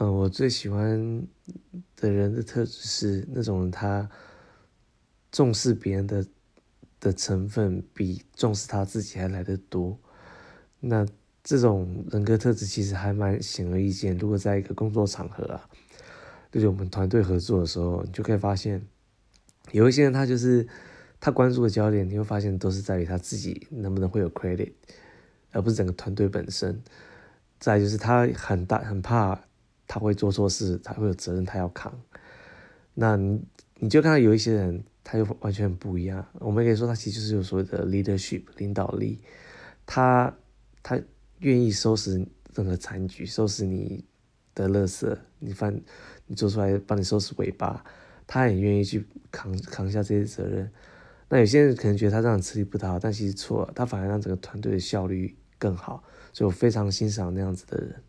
嗯，我最喜欢的人的特质是那种他重视别人的的成分比重视他自己还来得多。那这种人格特质其实还蛮显而易见。如果在一个工作场合啊，就是我们团队合作的时候，你就可以发现，有一些人他就是他关注的焦点，你会发现都是在于他自己能不能会有 credit，而不是整个团队本身。再就是他很大很怕他会做错事，他会有责任他要扛。那你你就看到有一些人，他就完全不一样。我们可以说他其实就是有所谓的 leadership 领导力，他。他愿意收拾任何残局，收拾你的垃圾，你翻你做出来帮你收拾尾巴，他也愿意去扛扛下这些责任。那有些人可能觉得他这样吃力不讨好，但其实错了，他反而让整个团队的效率更好。所以我非常欣赏那样子的人。